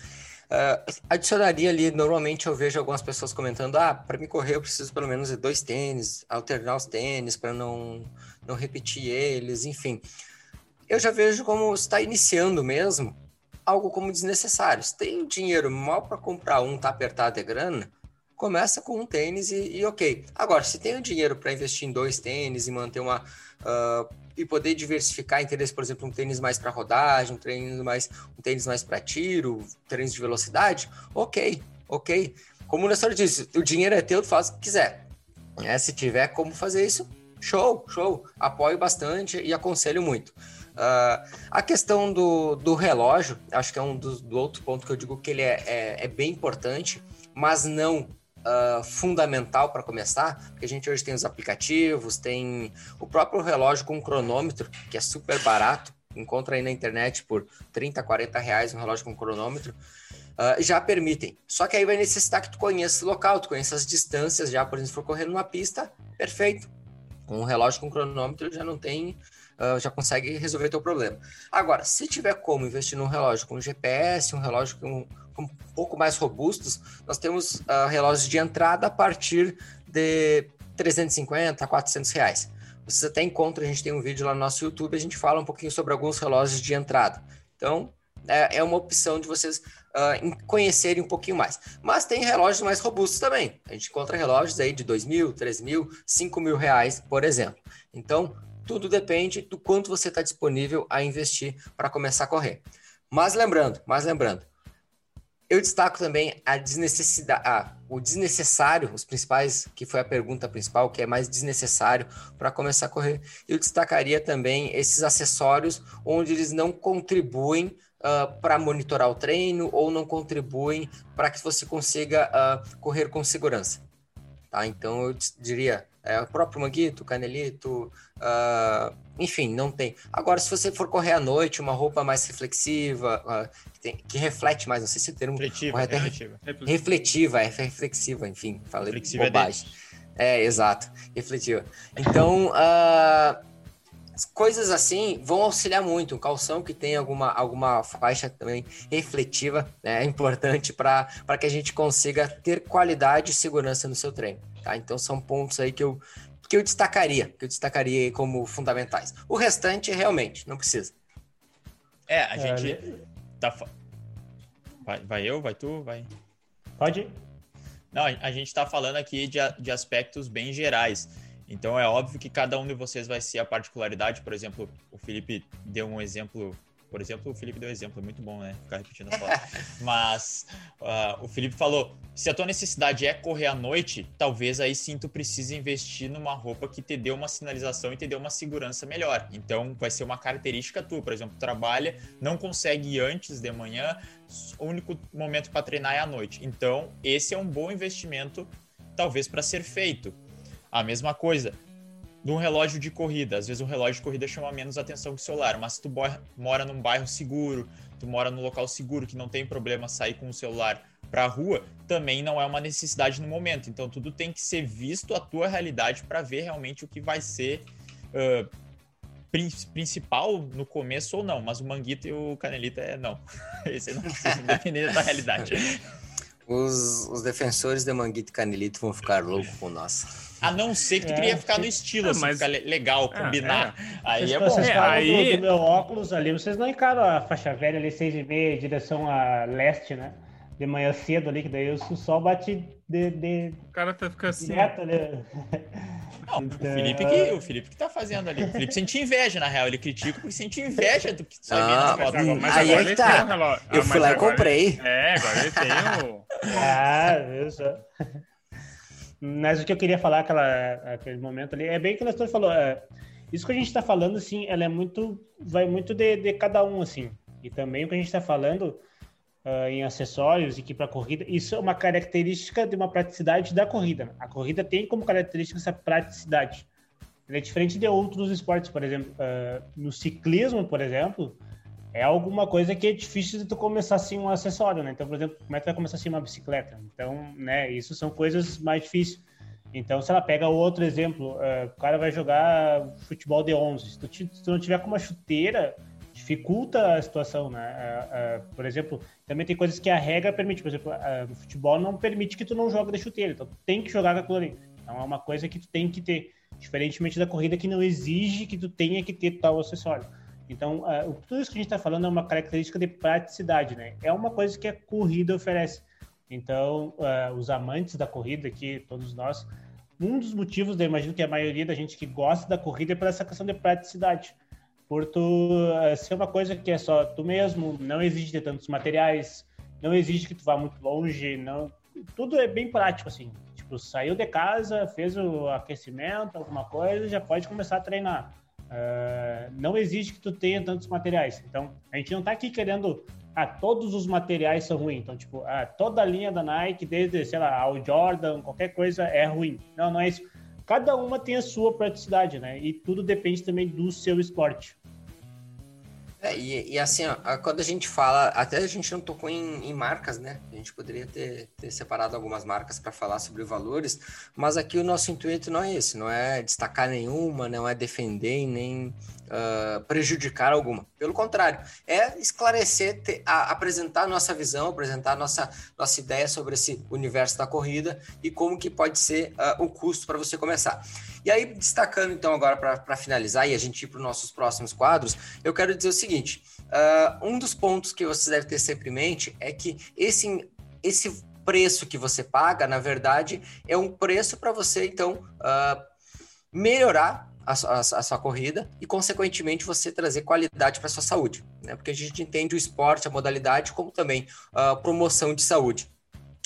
Uh, adicionaria ali, normalmente eu vejo algumas pessoas comentando: ah, para me correr eu preciso pelo menos de dois tênis, alternar os tênis para não, não repetir eles, enfim eu já vejo como está iniciando mesmo algo como desnecessário. Se tem dinheiro mal para comprar um, tá apertado de grana, começa com um tênis e, e ok. Agora, se tem o dinheiro para investir em dois tênis e manter uma. Uh, e poder diversificar interesse, por exemplo, um tênis mais para rodagem, um tênis mais, um tênis mais para tiro, tênis de velocidade, ok, ok. Como o Nestor disse, o dinheiro é teu, faz o que quiser. É, se tiver como fazer isso, show, show. Apoio bastante e aconselho muito. Uh, a questão do, do relógio, acho que é um dos, do outro ponto que eu digo que ele é, é, é bem importante, mas não uh, fundamental para começar, porque a gente hoje tem os aplicativos, tem o próprio relógio com cronômetro, que é super barato, encontra aí na internet por 30, 40 reais um relógio com cronômetro, uh, já permitem. Só que aí vai necessitar que tu conheça o local, tu conheça as distâncias já, por exemplo, se for correr numa pista, perfeito. Com um relógio com cronômetro já não tem uh, já consegue resolver teu problema. Agora, se tiver como investir num relógio com GPS, um relógio com um pouco mais robustos, nós temos uh, relógios de entrada a partir de 350 a 400 reais. Vocês até encontram, a gente tem um vídeo lá no nosso YouTube, a gente fala um pouquinho sobre alguns relógios de entrada. Então, é, é uma opção de vocês uh, conhecerem um pouquinho mais. Mas tem relógios mais robustos também. A gente encontra relógios aí de 2 mil, 3 mil, 5 mil reais, por exemplo. Então, tudo depende do quanto você está disponível a investir para começar a correr. Mas lembrando, mas lembrando, eu destaco também a desnecessidade, ah, o desnecessário, os principais, que foi a pergunta principal, que é mais desnecessário para começar a correr. Eu destacaria também esses acessórios onde eles não contribuem uh, para monitorar o treino ou não contribuem para que você consiga uh, correr com segurança. Tá? Então eu diria é, o próprio manguito, canelito, uh, enfim, não tem. Agora, se você for correr à noite, uma roupa mais reflexiva, uh, que, tem, que, reflete mais, não sei se o termo refletiva, correto é refletiva. refletiva, é reflexiva, enfim, falei reflexiva é bobagem. É, é, exato, refletiva. Então, uh, coisas assim vão auxiliar muito. Um calção que tem alguma, alguma faixa também refletiva né, é importante para que a gente consiga ter qualidade e segurança no seu treino. Tá? Então são pontos aí que eu, que eu destacaria, que eu destacaria como fundamentais. O restante, realmente, não precisa. É, a gente é, tá. Vai, vai eu, vai tu, vai. Pode. Não, a gente está falando aqui de, de aspectos bem gerais. Então é óbvio que cada um de vocês vai ser a particularidade. Por exemplo, o Felipe deu um exemplo. Por exemplo, o Felipe deu um exemplo, é muito bom, né? Ficar repetindo as palavras. Mas uh, o Felipe falou: se a tua necessidade é correr à noite, talvez aí sim tu precise investir numa roupa que te dê uma sinalização e te dê uma segurança melhor. Então vai ser uma característica tua. Por exemplo, trabalha, não consegue ir antes de manhã, o único momento para treinar é à noite. Então, esse é um bom investimento, talvez, para ser feito. A mesma coisa de um relógio de corrida. Às vezes um relógio de corrida chama menos atenção que o celular, mas se tu mora num bairro seguro, tu mora num local seguro que não tem problema sair com o celular para a rua, também não é uma necessidade no momento. Então tudo tem que ser visto a tua realidade para ver realmente o que vai ser uh, principal no começo ou não. Mas o Manguito e o Canelita é não. Esse não precisa depender da realidade. Os, os defensores de Manguito e Canelito vão ficar loucos com nós. A não ser que tu é, queria ficar no estilo, ah, assim, mas... ficar legal, ah, combinar. É. Aí é bom. Vocês é, aí... do, do, meu óculos ali, vocês não encaram a faixa velha ali, seis e meia, direção a leste, né? De manhã cedo ali, que daí o sol bate de... de... O cara tá ficando assim. Direto, né? Não, então... o, Felipe que, o Felipe que tá fazendo ali. O Felipe sente inveja, na real. Ele critica porque sente inveja do que sai ah, vendo foto. Mas, mas aí é que tá. Um eu ah, fui lá e comprei. É, agora ele tem o... ah, viu só. Mas o que eu queria falar aquela, aquele momento ali é bem que o Nestor falou. É, isso que a gente está falando, assim, ela é muito, vai muito de, de cada um, assim. E também o que a gente está falando uh, em acessórios e que para corrida, isso é uma característica de uma praticidade da corrida. A corrida tem como característica essa praticidade. Ela é diferente de outros esportes, por exemplo, uh, no ciclismo, por exemplo, é alguma coisa que é difícil de tu começar assim um acessório, né? Então, por exemplo, como é que vai começar assim uma bicicleta? Então, né, isso são coisas mais difíceis. Então, se ela pega outro exemplo, uh, o cara vai jogar futebol de 11. Se tu, se tu, não tiver com uma chuteira, dificulta a situação, né? Uh, uh, por exemplo, também tem coisas que a regra permite. Por exemplo, no futebol não permite que tu não jogue de chuteira. Então, tu tem que jogar com aquilo. Então, é uma coisa que tu tem que ter. Diferentemente da corrida que não exige que tu tenha que ter tal acessório. Então, uh, tudo isso que a gente está falando é uma característica de praticidade, né? É uma coisa que a corrida oferece. Então, uh, os amantes da corrida aqui, todos nós, um dos motivos, eu imagino que a maioria da gente que gosta da corrida é por essa questão de praticidade. Por tu uh, ser uma coisa que é só tu mesmo, não exige ter tantos materiais, não exige que tu vá muito longe, não... Tudo é bem prático, assim. Tipo, saiu de casa, fez o aquecimento, alguma coisa, já pode começar a treinar Uh, não exige que tu tenha tantos materiais. Então, a gente não está aqui querendo, ah, todos os materiais são ruins. Então, tipo, ah, toda a linha da Nike, desde, sei lá, ao Jordan, qualquer coisa é ruim. Não, não é isso. Cada uma tem a sua praticidade, né? E tudo depende também do seu esporte. É, e, e, assim, ó, quando a gente fala, até a gente não tocou em, em marcas, né? A gente poderia ter, ter separado algumas marcas para falar sobre valores, mas aqui o nosso intuito não é esse, não é destacar nenhuma, não é defender nem uh, prejudicar alguma. Pelo contrário, é esclarecer, ter, a, apresentar a nossa visão, apresentar a nossa, nossa ideia sobre esse universo da corrida e como que pode ser uh, o custo para você começar. E aí, destacando então agora para finalizar e a gente ir para os nossos próximos quadros, eu quero dizer o seguinte: uh, um dos pontos que você deve ter sempre em mente é que esse, esse preço que você paga, na verdade, é um preço para você então uh, melhorar a, a, a, sua corrida e, consequentemente, você trazer qualidade para sua saúde, né? Porque a gente entende o esporte, a modalidade, como também a promoção de saúde.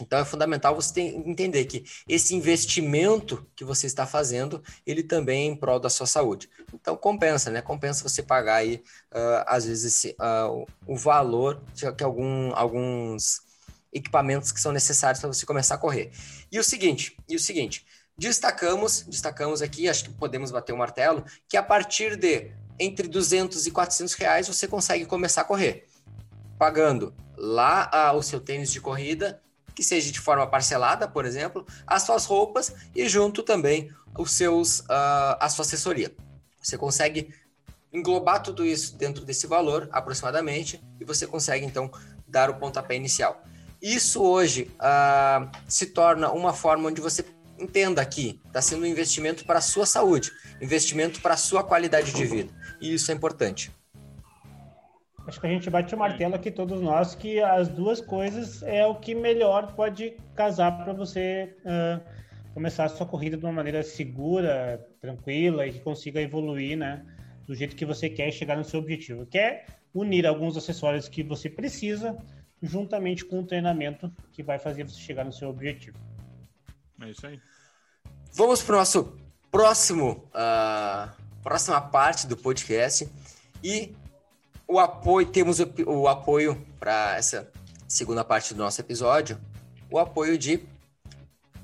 Então é fundamental você entender que esse investimento que você está fazendo, ele também é em prol da sua saúde. Então compensa, né? Compensa você pagar aí, uh, às vezes, esse, uh, o valor que algum, alguns equipamentos que são necessários para você começar a correr. E o seguinte, e o seguinte, destacamos, destacamos aqui, acho que podemos bater o um martelo, que a partir de entre 200 e 400 reais você consegue começar a correr, pagando lá uh, o seu tênis de corrida que seja de forma parcelada, por exemplo, as suas roupas e junto também os seus, uh, a sua assessoria. Você consegue englobar tudo isso dentro desse valor, aproximadamente, e você consegue então dar o pontapé inicial. Isso hoje uh, se torna uma forma onde você entenda que está sendo um investimento para a sua saúde, investimento para a sua qualidade de vida. E isso é importante. Acho que a gente bate o martelo aqui, todos nós, que as duas coisas é o que melhor pode casar para você uh, começar a sua corrida de uma maneira segura, tranquila e que consiga evoluir, né? Do jeito que você quer chegar no seu objetivo. Quer unir alguns acessórios que você precisa, juntamente com o treinamento que vai fazer você chegar no seu objetivo. É isso aí. Vamos para o nosso próximo, uh, próxima parte do podcast e o apoio, temos o, o apoio para essa segunda parte do nosso episódio, o apoio de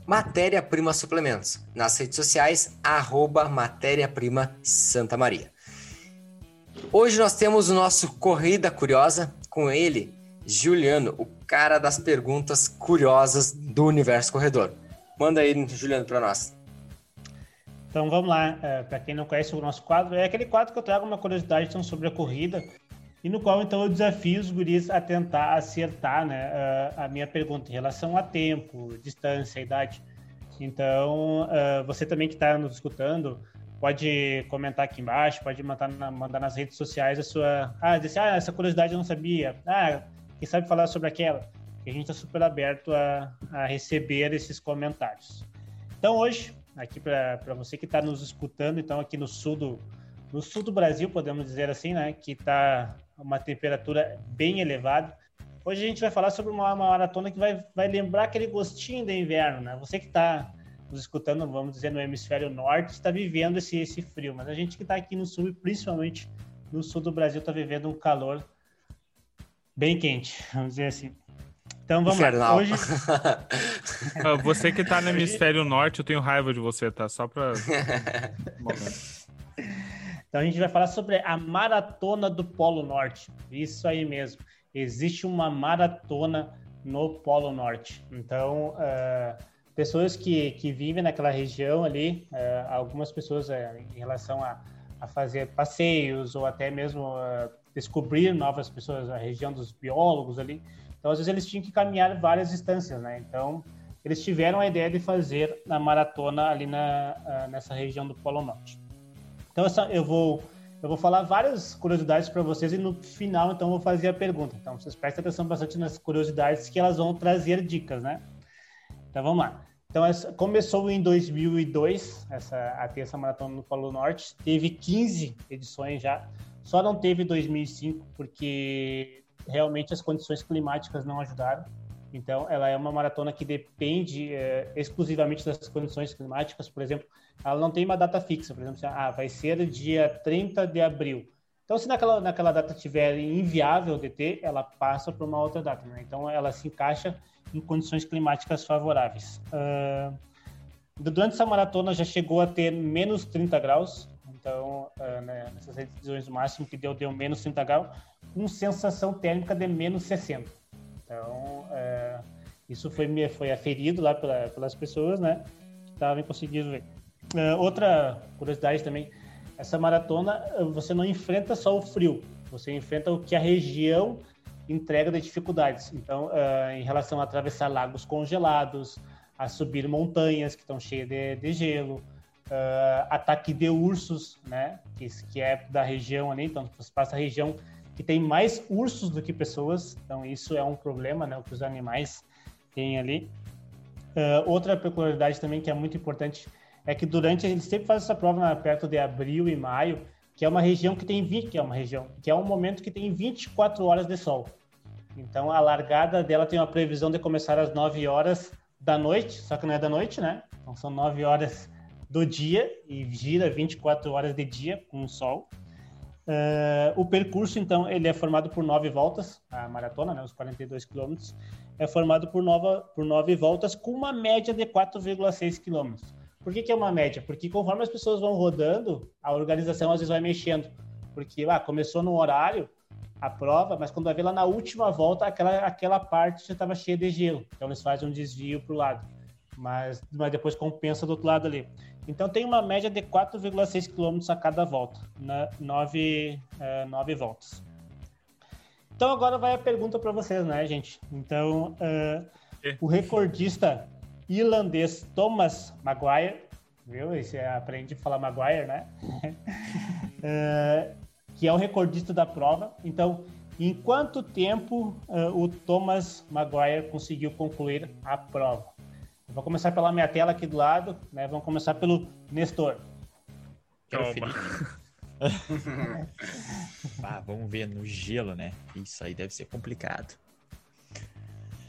Matéria Prima Suplementos, nas redes sociais, arroba Matéria Prima Santa Maria. Hoje nós temos o nosso Corrida Curiosa, com ele, Juliano, o cara das perguntas curiosas do Universo Corredor. Manda aí, Juliano, para nós. Então vamos lá, é, para quem não conhece o nosso quadro, é aquele quadro que eu trago uma curiosidade então, sobre a corrida e no qual então eu desafio os guris a tentar acertar né, a, minha pergunta em relação a tempo, distância, idade. Então, uh, você também que está nos escutando, pode comentar aqui embaixo, pode mandar, mandar nas redes sociais a sua. Ah, dizer, ah, essa curiosidade eu não sabia. Ah, quem sabe falar sobre aquela? A gente está super aberto a, a receber esses comentários. Então, hoje, aqui para você que está nos escutando, então, aqui no sul do, no sul do Brasil, podemos dizer assim, né, que está uma temperatura bem elevada. Hoje a gente vai falar sobre uma, uma maratona que vai, vai lembrar aquele gostinho de inverno, né? Você que está nos escutando, vamos dizer, no hemisfério norte, está vivendo esse, esse frio, mas a gente que está aqui no sul, e principalmente no sul do Brasil, está vivendo um calor bem quente, vamos dizer assim. Então vamos Infernal. lá. Hoje... Ah, você que está no hemisfério norte, eu tenho raiva de você, tá? Só para. Então a gente vai falar sobre a maratona do Polo Norte. Isso aí mesmo. Existe uma maratona no Polo Norte. Então, uh, pessoas que, que vivem naquela região ali, uh, algumas pessoas uh, em relação a, a fazer passeios ou até mesmo descobrir novas pessoas, a região dos biólogos ali. Então, às vezes eles tinham que caminhar várias distâncias, né? Então, eles tiveram a ideia de fazer a maratona ali na, nessa região do Polo Norte. Então eu vou eu vou falar várias curiosidades para vocês e no final então vou fazer a pergunta. Então vocês prestem atenção bastante nas curiosidades que elas vão trazer dicas, né? Então vamos lá. Então essa, começou em 2002 essa a terça maratona no Polo Norte, teve 15 edições já. Só não teve 2005 porque realmente as condições climáticas não ajudaram. Então ela é uma maratona que depende é, exclusivamente das condições climáticas, por exemplo, ela não tem uma data fixa, por exemplo, ah, vai ser dia 30 de abril. Então, se naquela, naquela data tiver inviável de ter, ela passa para uma outra data. Né? Então, ela se encaixa em condições climáticas favoráveis. Uh, durante essa maratona já chegou a ter menos 30 graus, então, uh, né, nessas edições, o máximo que deu, deu menos 30 graus, com sensação térmica de menos 60. Então, uh, isso foi, foi aferido lá pela, pelas pessoas, né, que estavam conseguindo ver. Uh, outra curiosidade também, essa maratona você não enfrenta só o frio, você enfrenta o que a região entrega de dificuldades. Então, uh, em relação a atravessar lagos congelados, a subir montanhas que estão cheias de, de gelo, uh, ataque de ursos, né, que, que é da região ali, então você passa a região que tem mais ursos do que pessoas, então isso é um problema, né, o que os animais têm ali. Uh, outra peculiaridade também que é muito importante é que durante eles sempre fazem essa prova perto de abril e maio, que é uma região que tem 20, que é uma região, que é um momento que tem 24 horas de sol. Então a largada dela tem uma previsão de começar às 9 horas da noite, só que não é da noite, né? Então são 9 horas do dia e gira 24 horas de dia com o sol. Uh, o percurso, então, ele é formado por nove voltas, a maratona, né, os 42 quilômetros, é formado por, nova, por nove voltas com uma média de 4,6 quilômetros. Por que, que é uma média? Porque conforme as pessoas vão rodando, a organização às vezes vai mexendo. Porque ah, começou no horário a prova, mas quando vai ver lá na última volta, aquela, aquela parte já estava cheia de gelo. Então eles fazem um desvio para o lado. mas, mas depois compensa do outro lado ali. Então tem uma média de 4,6 km a cada volta, né? nove, uh, nove voltas. Então agora vai a pergunta para vocês, né, gente? Então, uh, o recordista irlandês Thomas Maguire, viu? Esse é, aprende a falar Maguire, né? uh, que é o recordista da prova. Então, em quanto tempo uh, o Thomas Maguire conseguiu concluir a prova? vou começar pela minha tela aqui do lado, né? Vamos começar pelo Nestor. Calma. ah, vamos ver no gelo, né? Isso aí deve ser complicado.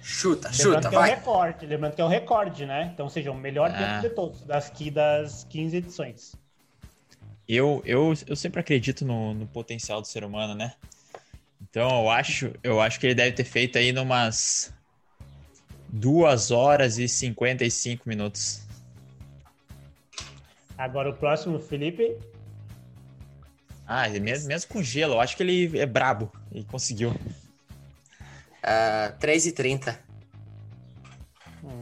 Chuta, lembrando chuta, que vai. É o recorde, lembrando que é o recorde, né? Então, seja, o melhor ah. tempo de todos, das, das 15 edições. Eu, eu, eu sempre acredito no, no potencial do ser humano, né? Então, eu acho, eu acho que ele deve ter feito aí numas 2 horas e 55 minutos. Agora o próximo, Felipe. Ah, mesmo, mesmo com gelo, eu acho que ele é brabo e conseguiu. Uh, 3 e 30.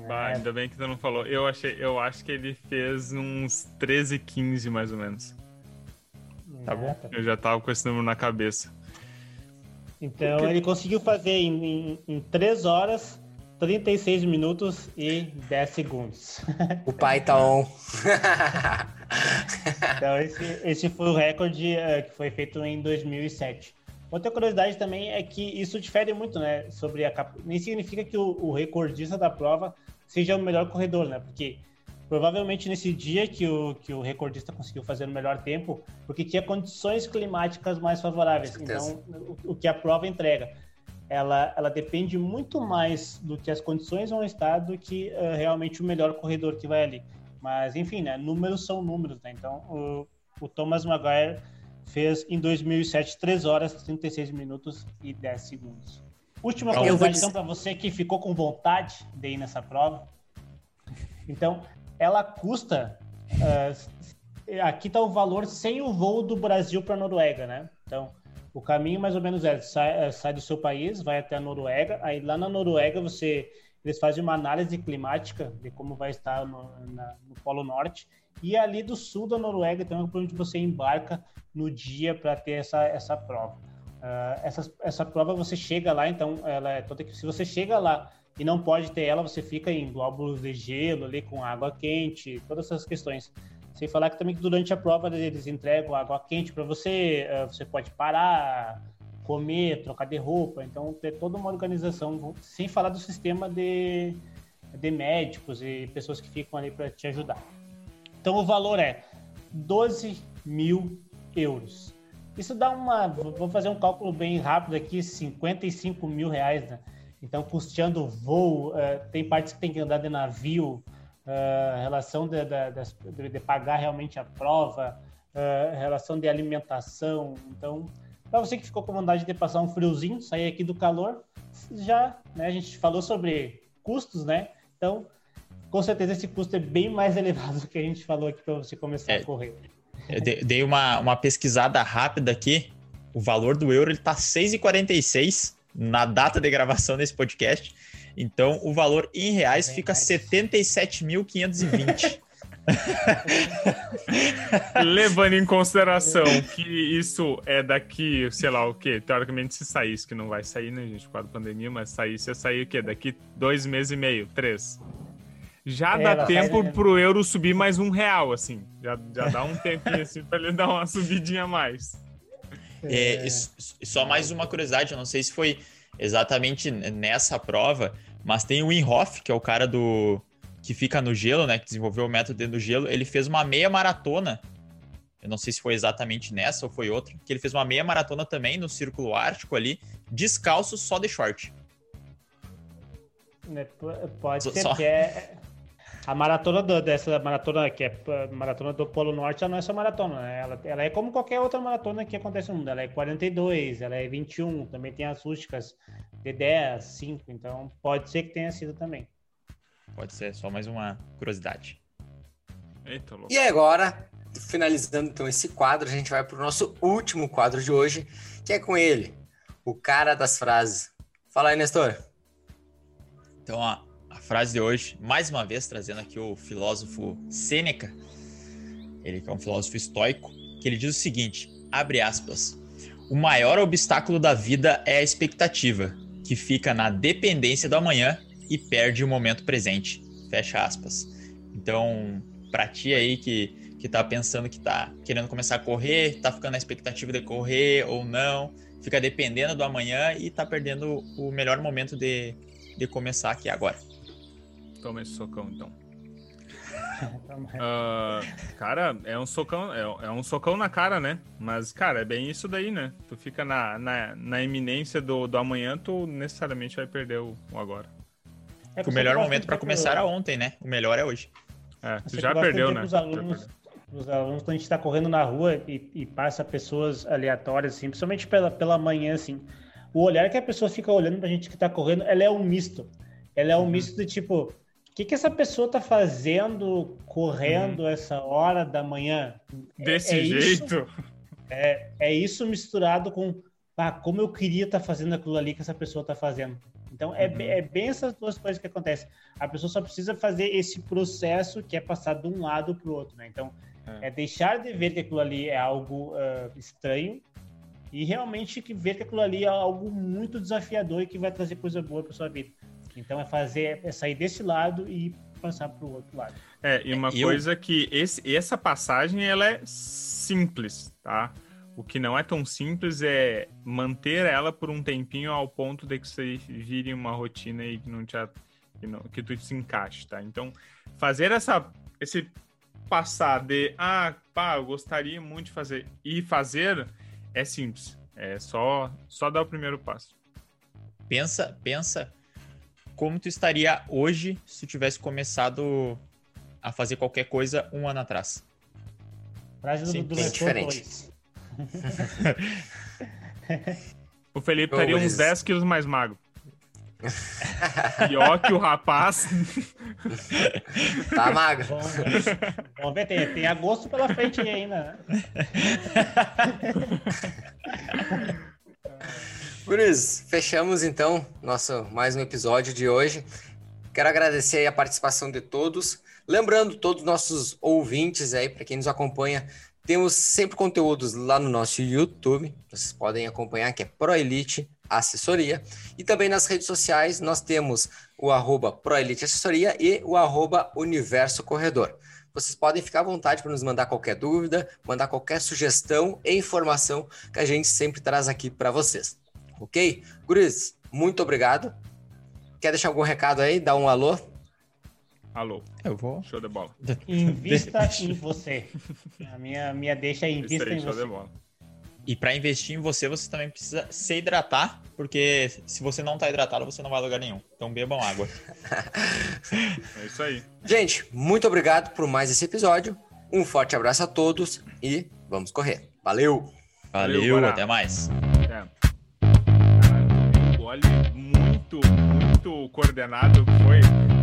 Bah, ainda bem que tu não falou. Eu, achei, eu acho que ele fez uns 13 15 mais ou menos. Tá bom? Eu já tava com esse número na cabeça. Então Porque... ele conseguiu fazer em, em, em 3 horas, 36 minutos e 10 segundos. O pai tá on. então, esse, esse foi o recorde uh, que foi feito em 2007. Outra curiosidade também é que isso difere muito, né? Sobre a cap... Nem significa que o, o, recordista da prova seja o melhor corredor, né? Porque provavelmente nesse dia que o, que o recordista conseguiu fazer o melhor tempo, porque tinha condições climáticas mais favoráveis. Então, o, o que a prova entrega ela, ela depende muito mais do que as condições vão estar do que uh, realmente o melhor corredor que vai ali. Mas, enfim, né? Números são números, né? Então, o, o Thomas Maguire fez em 2007 3 horas, 36 minutos e 10 segundos. Última curiosidade, então, para você que ficou com vontade de ir nessa prova. Então, ela custa. Uh, aqui está o valor sem o voo do Brasil para a Noruega, né? Então, o caminho mais ou menos é sai, é, sai, do seu país, vai até a Noruega. Aí lá na Noruega você eles fazem uma análise climática de como vai estar no, na, no Polo Norte. E ali do sul da Noruega então, é onde você embarca no dia para ter essa, essa prova. Uh, essa, essa prova você chega lá, então ela é toda se você chega lá e não pode ter ela, você fica em glóbulos de gelo ali com água quente, todas essas questões. Sem falar que também durante a prova eles entregam água quente para você, eh, você pode parar, comer, trocar de roupa, então ter toda uma organização, sem falar do sistema de, de médicos e pessoas que ficam ali para te ajudar. Então o valor é 12 mil euros. Isso dá uma, vou fazer um cálculo bem rápido aqui, 55 mil reais, né? Então, custeando voo, uh, tem partes que tem que andar de navio, uh, relação de, de, de, pagar realmente a prova, uh, relação de alimentação. Então, para você que ficou com vontade de passar um friozinho, sair aqui do calor, já, né, a gente falou sobre custos, né? Então, com certeza esse custo é bem mais elevado do que a gente falou aqui para você começar é, a correr. Eu dei uma, uma pesquisada rápida aqui. O valor do euro está 6,46 na data de gravação desse podcast. Então, o valor em reais fica 77.520. Levando em consideração que isso é daqui, sei lá o quê? Teoricamente, se saísse, que não vai sair, né, gente, por causa da pandemia, mas saísse, ia sair o quê? Daqui dois meses e meio, três. Já é, dá tempo sai, pro euro subir mais um real, assim. Já, já dá um tempinho assim pra ele dar uma subidinha a mais. É, só mais uma curiosidade, eu não sei se foi exatamente nessa prova, mas tem o Inhoff, que é o cara do que fica no gelo, né, que desenvolveu o método dentro do gelo, ele fez uma meia maratona. Eu não sei se foi exatamente nessa ou foi outra, que ele fez uma meia maratona também no Círculo Ártico ali, descalço só de short. Né, pode ser só... que é a maratona do, dessa maratona que é maratona do Polo Norte, ela não é só maratona, né? ela, ela é como qualquer outra maratona que acontece no mundo. Ela é 42, ela é 21, também tem as rústicas de 10, 5, então pode ser que tenha sido também. Pode ser, só mais uma curiosidade. Eita, e agora, finalizando então esse quadro, a gente vai para o nosso último quadro de hoje, que é com ele, o cara das frases. Fala aí, Nestor. Então, ó, a frase de hoje, mais uma vez trazendo aqui o filósofo Sêneca, ele que é um filósofo estoico, que ele diz o seguinte, abre aspas, o maior obstáculo da vida é a expectativa, que fica na dependência do amanhã e perde o momento presente. Fecha aspas. Então, para ti aí que, que tá pensando que tá querendo começar a correr, tá ficando na expectativa de correr ou não, fica dependendo do amanhã e tá perdendo o melhor momento de, de começar aqui agora. Toma esse socão então. uh, cara, é um socão, é, é, um socão na cara, né? Mas, cara, é bem isso daí, né? Tu fica na, na, na iminência do, do amanhã, tu necessariamente vai perder o, o agora. É o melhor momento para começar era ontem, né? O melhor é hoje. É, tu já perdeu, né? Os alunos, os alunos, quando a gente tá correndo na rua e, e, passa pessoas aleatórias, assim, principalmente pela, pela manhã, assim, o olhar que a pessoa fica olhando pra gente que tá correndo, ela é um misto. Ela é um uhum. misto de tipo, que, que essa pessoa tá fazendo correndo uhum. essa hora da manhã? Desse é, é jeito? Isso, é, é isso misturado com ah, como eu queria estar tá fazendo aquilo ali que essa pessoa tá fazendo. Então, é, uhum. é bem essas duas coisas que acontecem. A pessoa só precisa fazer esse processo que é passar de um lado para o outro, né? Então, é. é. deixar de ver que aquilo ali é algo uh, estranho e realmente que ver que aquilo ali é algo muito desafiador e que vai trazer coisa boa para sua vida. Então, é fazer, é sair desse lado e passar para o outro lado. É, e uma coisa que esse, essa passagem, ela é simples, tá? O que não é tão simples é manter ela por um tempinho ao ponto de que você vire uma rotina e que não te que, não, que tu se encaixe, tá? Então, fazer essa esse passar de ah, pá, eu gostaria muito de fazer e fazer é simples. É só só dar o primeiro passo. Pensa, pensa como tu estaria hoje se tu tivesse começado a fazer qualquer coisa um ano atrás. Frase do, do diferente o Felipe estaria uns 10 quilos mais magro. Pior que o rapaz. Tá magro. Vamos, vamos ver, tem, tem agosto pela frente ainda. Guris, fechamos então nosso mais um episódio de hoje. Quero agradecer a participação de todos. Lembrando todos os nossos ouvintes aí, para quem nos acompanha temos sempre conteúdos lá no nosso YouTube, vocês podem acompanhar, que é ProElite Assessoria. E também nas redes sociais nós temos o arroba ProElite Assessoria e o arroba Universo Corredor. Vocês podem ficar à vontade para nos mandar qualquer dúvida, mandar qualquer sugestão e informação que a gente sempre traz aqui para vocês. Ok? Guris, muito obrigado. Quer deixar algum recado aí? Dar um alô? Alô. Eu vou. Show de bola. Invista em você. A minha, minha deixa é invista aí, em show você. De bola. E para investir em você, você também precisa se hidratar, porque se você não tá hidratado, você não vai a lugar nenhum. Então bebam água. é isso aí. Gente, muito obrigado por mais esse episódio. Um forte abraço a todos e vamos correr. Valeu! Valeu, Valeu até mais. Gole muito, muito coordenado que foi.